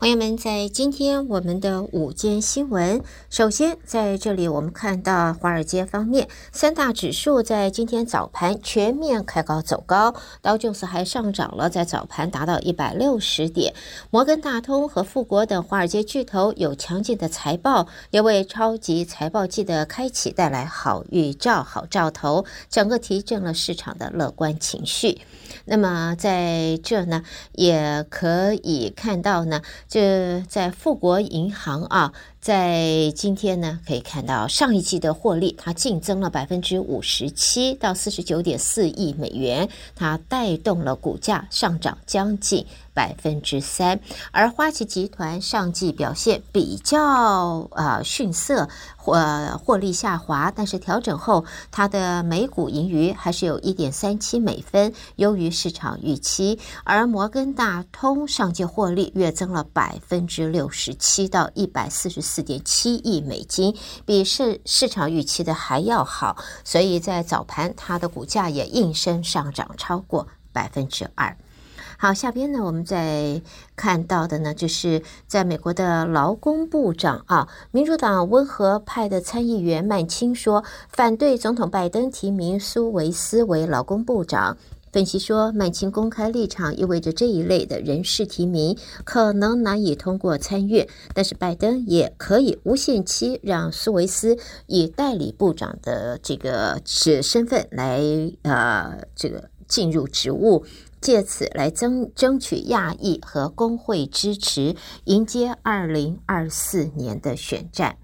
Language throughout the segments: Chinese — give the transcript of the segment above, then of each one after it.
朋友们，在今天我们的午间新闻，首先在这里我们看到华尔街方面，三大指数在今天早盘全面开高走高，道琼斯还上涨了，在早盘达到一百六十点。摩根大通和富国等华尔街巨头有强劲的财报，也为超级财报季的开启带来好预兆、好兆头，整个提振了市场的乐观情绪。那么在这呢，也可以看到呢。这在富国银行啊。在今天呢，可以看到上一季的获利，它净增了百分之五十七到四十九点四亿美元，它带动了股价上涨将近百分之三。而花旗集团上季表现比较啊逊色，或获利下滑，但是调整后它的每股盈余还是有一点三七美分，优于市场预期。而摩根大通上季获利跃增了百分之六十七到一百四十。四点七亿美金，比市市场预期的还要好，所以在早盘它的股价也应声上涨超过百分之二。好，下边呢，我们再看到的呢，就是在美国的劳工部长啊，民主党温和派的参议员曼青说，反对总统拜登提名苏维斯为劳工部长。分析说，曼青公开立场意味着这一类的人事提名可能难以通过参院，但是拜登也可以无限期让苏维斯以代理部长的这个是身份来呃这个进入职务，借此来争争取亚裔和工会支持，迎接二零二四年的选战。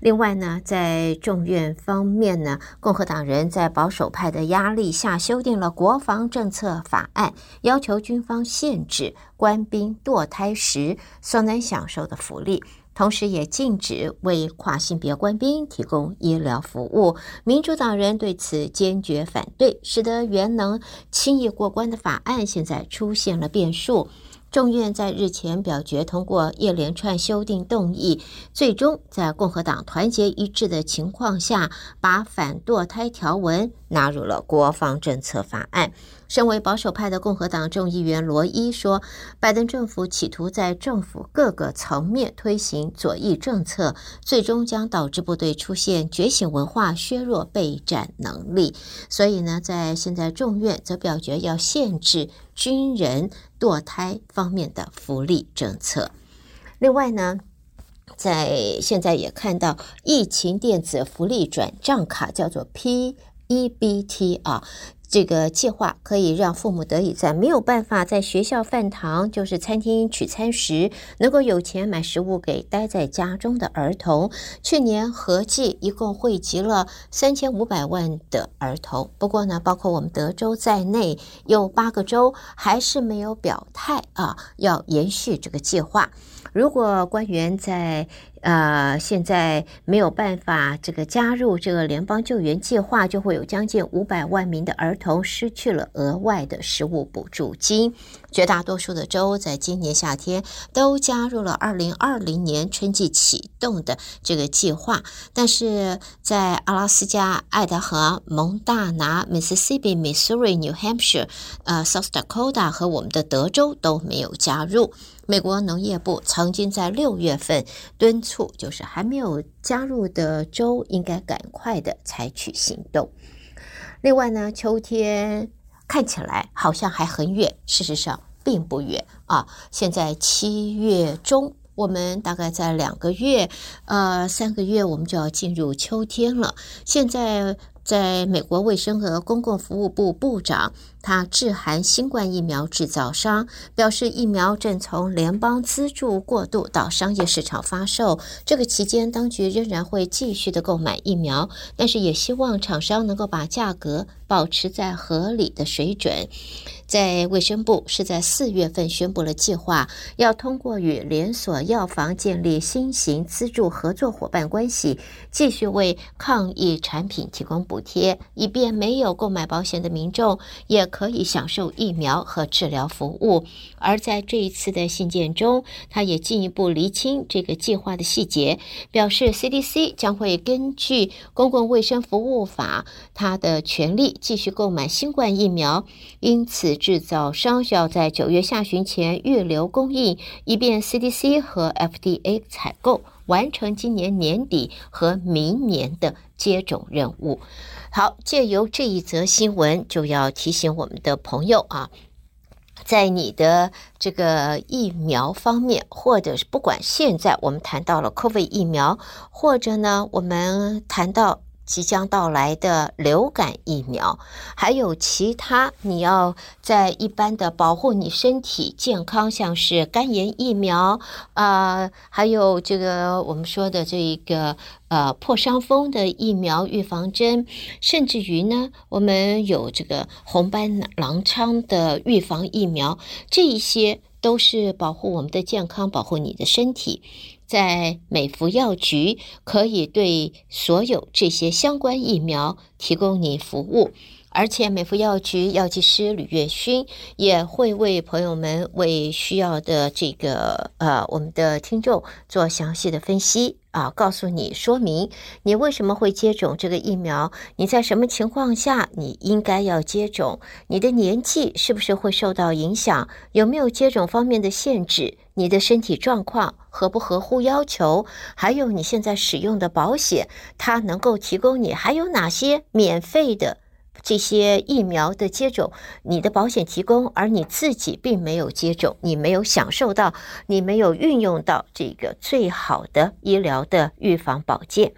另外呢，在众院方面呢，共和党人在保守派的压力下修订了国防政策法案，要求军方限制官兵堕胎时所能享受的福利，同时也禁止为跨性别官兵提供医疗服务。民主党人对此坚决反对，使得原能轻易过关的法案现在出现了变数。众院在日前表决通过一连串修订动议，最终在共和党团结一致的情况下，把反堕胎条文纳入了国防政策法案。身为保守派的共和党众议员罗伊说：“拜登政府企图在政府各个层面推行左翼政策，最终将导致部队出现觉醒文化，削弱备战能力。所以呢，在现在众院则表决要限制军人堕胎方面的福利政策。另外呢，在现在也看到疫情电子福利转账卡叫做 P-EBT 啊。”这个计划可以让父母得以在没有办法在学校饭堂，就是餐厅取餐时，能够有钱买食物给待在家中的儿童。去年合计一共汇集了三千五百万的儿童。不过呢，包括我们德州在内，有八个州还是没有表态啊，要延续这个计划。如果官员在呃现在没有办法这个加入这个联邦救援计划，就会有将近五百万名的儿童失去了额外的食物补助金。绝大多数的州在今年夏天都加入了二零二零年春季启动的这个计划，但是在阿拉斯加、爱达荷、蒙大拿、Mississippi、Missouri、New Hampshire、呃 South Dakota 和我们的德州都没有加入。美国农业部曾经在六月份敦促，就是还没有加入的州应该赶快的采取行动。另外呢，秋天看起来好像还很远，事实上并不远啊。现在七月中，我们大概在两个月，呃，三个月，我们就要进入秋天了。现在。在美国卫生和公共服务部部长，他致函新冠疫苗制造商，表示疫苗正从联邦资助过渡到商业市场发售。这个期间，当局仍然会继续的购买疫苗，但是也希望厂商能够把价格保持在合理的水准。在卫生部是在四月份宣布了计划，要通过与连锁药房建立新型资助合作伙伴关系，继续为抗疫产品提供补贴，以便没有购买保险的民众也可以享受疫苗和治疗服务。而在这一次的信件中，他也进一步厘清这个计划的细节，表示 CDC 将会根据《公共卫生服务法》他的权利继续购买新冠疫苗，因此制造商需要在九月下旬前预留供应，以便 CDC 和 FDA 采购。完成今年年底和明年的接种任务。好，借由这一则新闻，就要提醒我们的朋友啊，在你的这个疫苗方面，或者是不管现在我们谈到了 COVID 疫苗，或者呢，我们谈到。即将到来的流感疫苗，还有其他你要在一般的保护你身体健康，像是肝炎疫苗啊、还有这个我们说的这一个呃破伤风的疫苗预防针，甚至于呢，我们有这个红斑狼疮的预防疫苗，这一些都是保护我们的健康，保护你的身体。在美服药局可以对所有这些相关疫苗提供你服务，而且美福药局药剂师吕月勋也会为朋友们、为需要的这个呃我们的听众做详细的分析啊，告诉你说明你为什么会接种这个疫苗，你在什么情况下你应该要接种，你的年纪是不是会受到影响，有没有接种方面的限制。你的身体状况合不合乎要求？还有你现在使用的保险，它能够提供你还有哪些免费的这些疫苗的接种？你的保险提供，而你自己并没有接种，你没有享受到，你没有运用到这个最好的医疗的预防保健。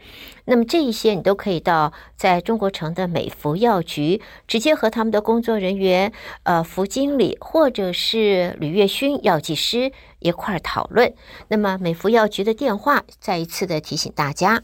那么这一些你都可以到在中国城的美福药局，直接和他们的工作人员、呃，福经理或者是吕月勋药剂师一块儿讨论。那么美福药局的电话，再一次的提醒大家：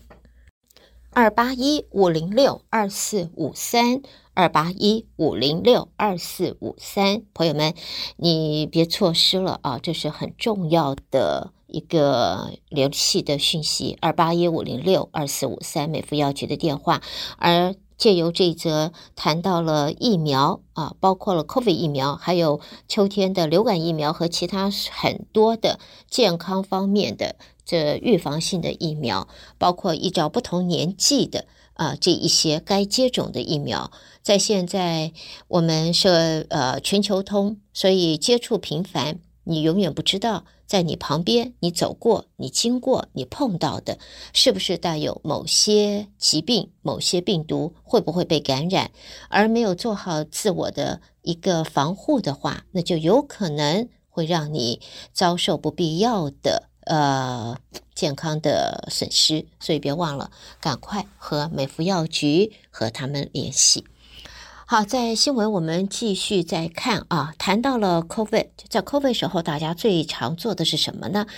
二八一五零六二四五三，二八一五零六二四五三。朋友们，你别错失了啊，这是很重要的。一个联系的讯息，二八一五零六二四五三，美孚药局的电话。而借由这则谈到了疫苗啊，包括了 COVID 疫苗，还有秋天的流感疫苗和其他很多的健康方面的这预防性的疫苗，包括依照不同年纪的啊这一些该接种的疫苗，在现在我们是呃全球通，所以接触频繁。你永远不知道，在你旁边、你走过、你经过、你碰到的，是不是带有某些疾病、某些病毒，会不会被感染？而没有做好自我的一个防护的话，那就有可能会让你遭受不必要的呃健康的损失。所以别忘了，赶快和美福药局和他们联系。好，在新闻我们继续再看啊，谈到了 COVID，在 COVID 时候，大家最常做的是什么呢？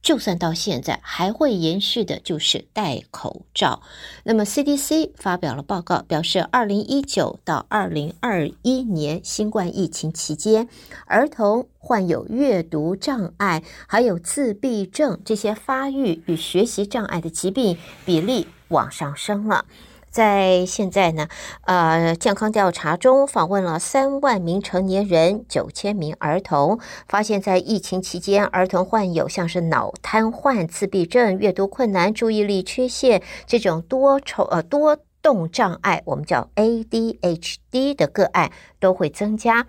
就算到现在还会延续的，就是戴口罩。那么 CDC 发表了报告，表示二零一九到二零二一年新冠疫情期间，儿童患有阅读障碍、还有自闭症这些发育与学习障碍的疾病比例往上升了。在现在呢，呃，健康调查中访问了三万名成年人、九千名儿童，发现，在疫情期间，儿童患有像是脑瘫痪、自闭症、阅读困难、注意力缺陷这种多重呃多动障碍，我们叫 ADHD 的个案都会增加，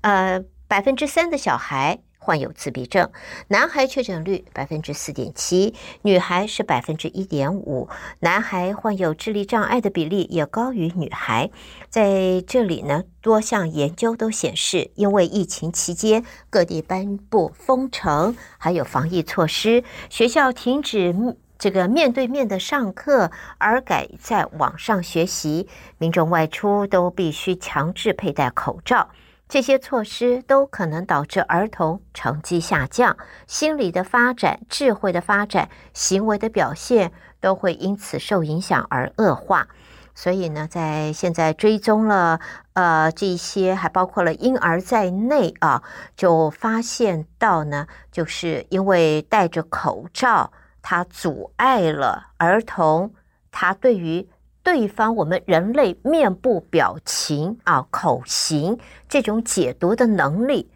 呃，百分之三的小孩。患有自闭症，男孩确诊率百分之四点七，女孩是百分之一点五。男孩患有智力障碍的比例也高于女孩。在这里呢，多项研究都显示，因为疫情期间各地颁布封城，还有防疫措施，学校停止这个面对面的上课，而改在网上学习，民众外出都必须强制佩戴口罩。这些措施都可能导致儿童成绩下降，心理的发展、智慧的发展、行为的表现都会因此受影响而恶化。所以呢，在现在追踪了呃这些，还包括了婴儿在内啊，就发现到呢，就是因为戴着口罩，它阻碍了儿童他对于对方我们人类面部表情啊、口型这种解读的能力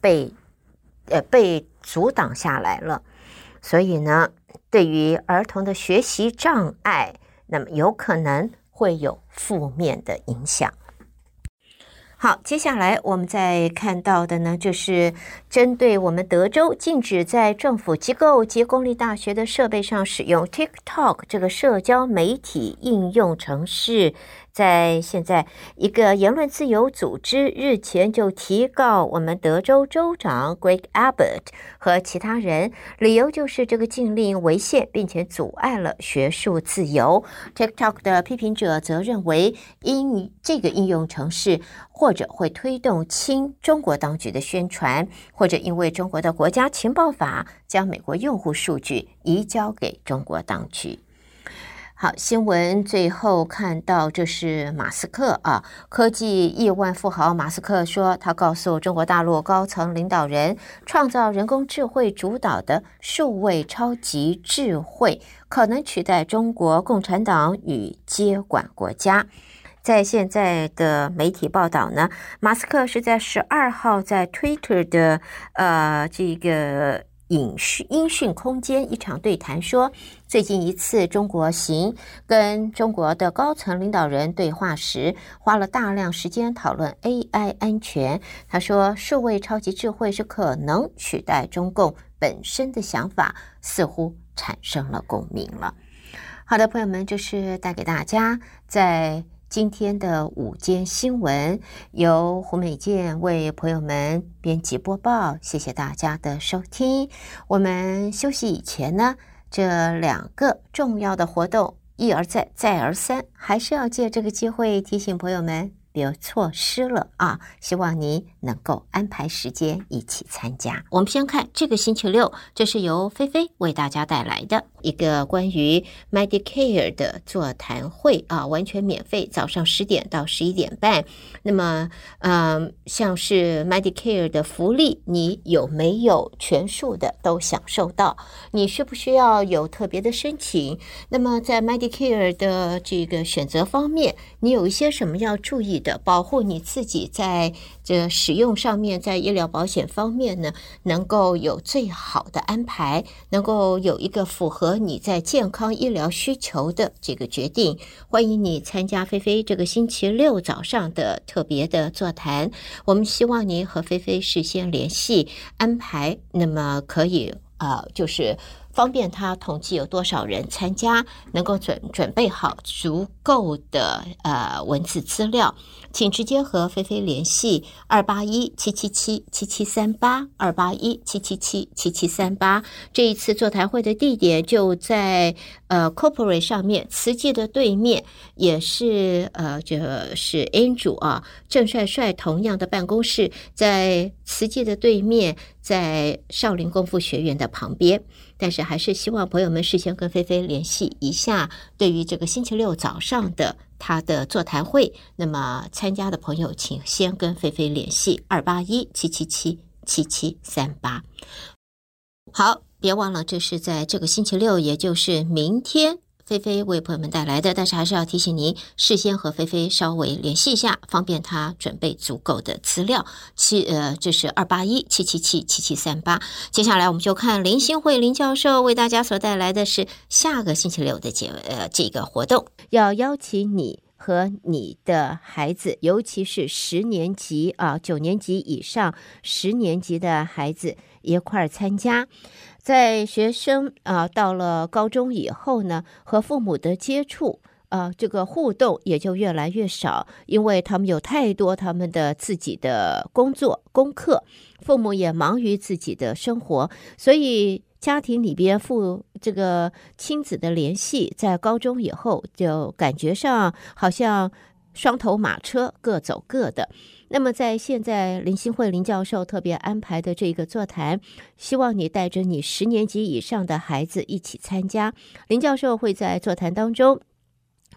被呃被阻挡下来了，所以呢，对于儿童的学习障碍，那么有可能会有负面的影响。好，接下来我们再看到的呢，就是针对我们德州禁止在政府机构及公立大学的设备上使用 TikTok 这个社交媒体应用程式。在现在，一个言论自由组织日前就提告我们德州州长 Greg Abbott 和其他人，理由就是这个禁令违宪，并且阻碍了学术自由。TikTok 的批评者则认为，因这个应用程式或者会推动亲中国当局的宣传，或者因为中国的国家情报法将美国用户数据移交给中国当局。好，新闻最后看到，这是马斯克啊，科技亿万富豪马斯克说，他告诉中国大陆高层领导人，创造人工智慧主导的数位超级智慧可能取代中国共产党与接管国家。在现在的媒体报道呢，马斯克是在十二号在 Twitter 的呃这个。影讯音讯空间一场对谈说，最近一次中国行跟中国的高层领导人对话时，花了大量时间讨论 AI 安全。他说，数位超级智慧是可能取代中共本身的想法，似乎产生了共鸣了。好的，朋友们，就是带给大家在。今天的午间新闻由胡美健为朋友们编辑播报，谢谢大家的收听。我们休息以前呢，这两个重要的活动一而再，再而三，还是要借这个机会提醒朋友们。别错失了啊！希望您能够安排时间一起参加。我们先看这个星期六，这是由菲菲为大家带来的一个关于 Medicare 的座谈会啊，完全免费，早上十点到十一点半。那么，嗯，像是 Medicare 的福利，你有没有全数的都享受到？你需不需要有特别的申请？那么，在 Medicare 的这个选择方面，你有一些什么要注意？的保护你自己，在这使用上面，在医疗保险方面呢，能够有最好的安排，能够有一个符合你在健康医疗需求的这个决定。欢迎你参加菲菲这个星期六早上的特别的座谈。我们希望您和菲菲事先联系安排，那么可以呃，就是。方便他统计有多少人参加，能够准准备好足够的呃文字资料，请直接和菲菲联系二八一七七七七七三八二八一七七七七七三八。这一次座谈会的地点就在呃 Corporate 上面，慈济的对面，也是呃这是 Andrew 啊郑帅帅同样的办公室，在慈济的对面，在少林功夫学院的旁边。但是还是希望朋友们事先跟菲菲联系一下，对于这个星期六早上的他的座谈会，那么参加的朋友请先跟菲菲联系二八一七七七七七三八。好，别忘了这是在这个星期六，也就是明天。菲菲为朋友们带来的，但是还是要提醒您，事先和菲菲稍微联系一下，方便她准备足够的资料。七呃，这是二八一七七七七七三八。接下来我们就看林新慧林教授为大家所带来的是下个星期六的节呃这个活动，要邀请你和你的孩子，尤其是十年级啊九年级以上十年级的孩子一块儿参加。在学生啊到了高中以后呢，和父母的接触啊，这个互动也就越来越少，因为他们有太多他们的自己的工作功课，父母也忙于自己的生活，所以家庭里边父这个亲子的联系，在高中以后就感觉上好像双头马车各走各的。那么，在现在林新慧林教授特别安排的这个座谈，希望你带着你十年级以上的孩子一起参加。林教授会在座谈当中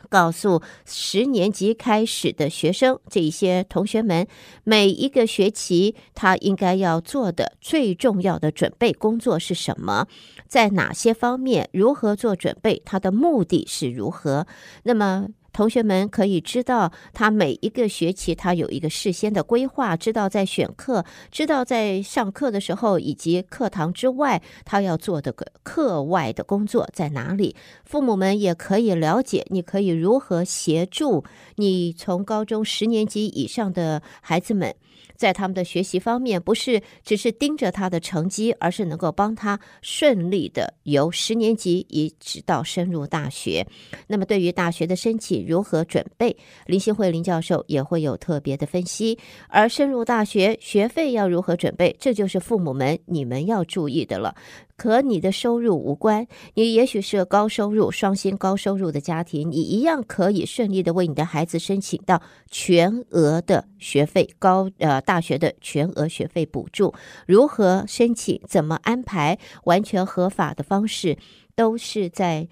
告诉十年级开始的学生，这一些同学们每一个学期他应该要做的最重要的准备工作是什么，在哪些方面如何做准备，他的目的是如何。那么。同学们可以知道他每一个学期他有一个事先的规划，知道在选课，知道在上课的时候以及课堂之外他要做的个课外的工作在哪里。父母们也可以了解，你可以如何协助你从高中十年级以上的孩子们。在他们的学习方面，不是只是盯着他的成绩，而是能够帮他顺利的由十年级一直到深入大学。那么，对于大学的申请如何准备，林新慧林教授也会有特别的分析。而深入大学学费要如何准备，这就是父母们你们要注意的了。和你的收入无关，你也许是高收入、双薪高收入的家庭，你一样可以顺利的为你的孩子申请到全额的学费，高呃大学的全额学费补助。如何申请？怎么安排？完全合法的方式，都是在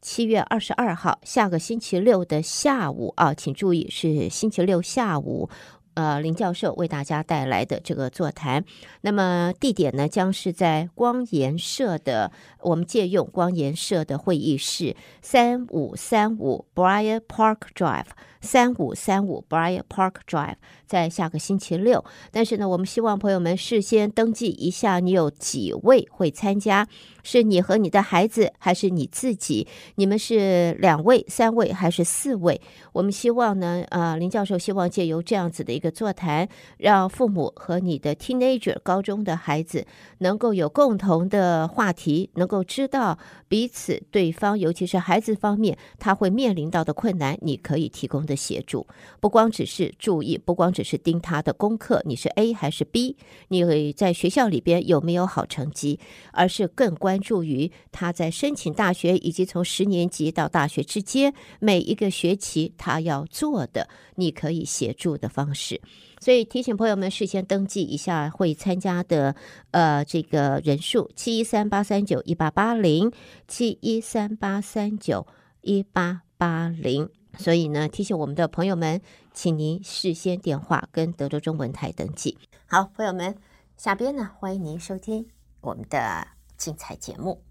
七月二十二号下个星期六的下午啊，请注意是星期六下午。呃，林教授为大家带来的这个座谈，那么地点呢，将是在光研社的，我们借用光研社的会议室，三五三五 Bryant Park Drive。三五三五 Bryant Park Drive，在下个星期六。但是呢，我们希望朋友们事先登记一下，你有几位会参加？是你和你的孩子，还是你自己？你们是两位、三位还是四位？我们希望呢，呃，林教授希望借由这样子的一的座谈，让父母和你的 teenager 高中的孩子能够有共同的话题，能够知道彼此对方，尤其是孩子方面他会面临到的困难，你可以提供的。协助不光只是注意，不光只是盯他的功课，你是 A 还是 B？你在学校里边有没有好成绩？而是更关注于他在申请大学以及从十年级到大学之间每一个学期他要做的，你可以协助的方式。所以提醒朋友们事先登记一下会参加的呃这个人数：七一三八三九一八八零，七一三八三九一八八零。所以呢，提醒我们的朋友们，请您事先电话跟德州中文台登记。好，朋友们，下边呢，欢迎您收听我们的精彩节目。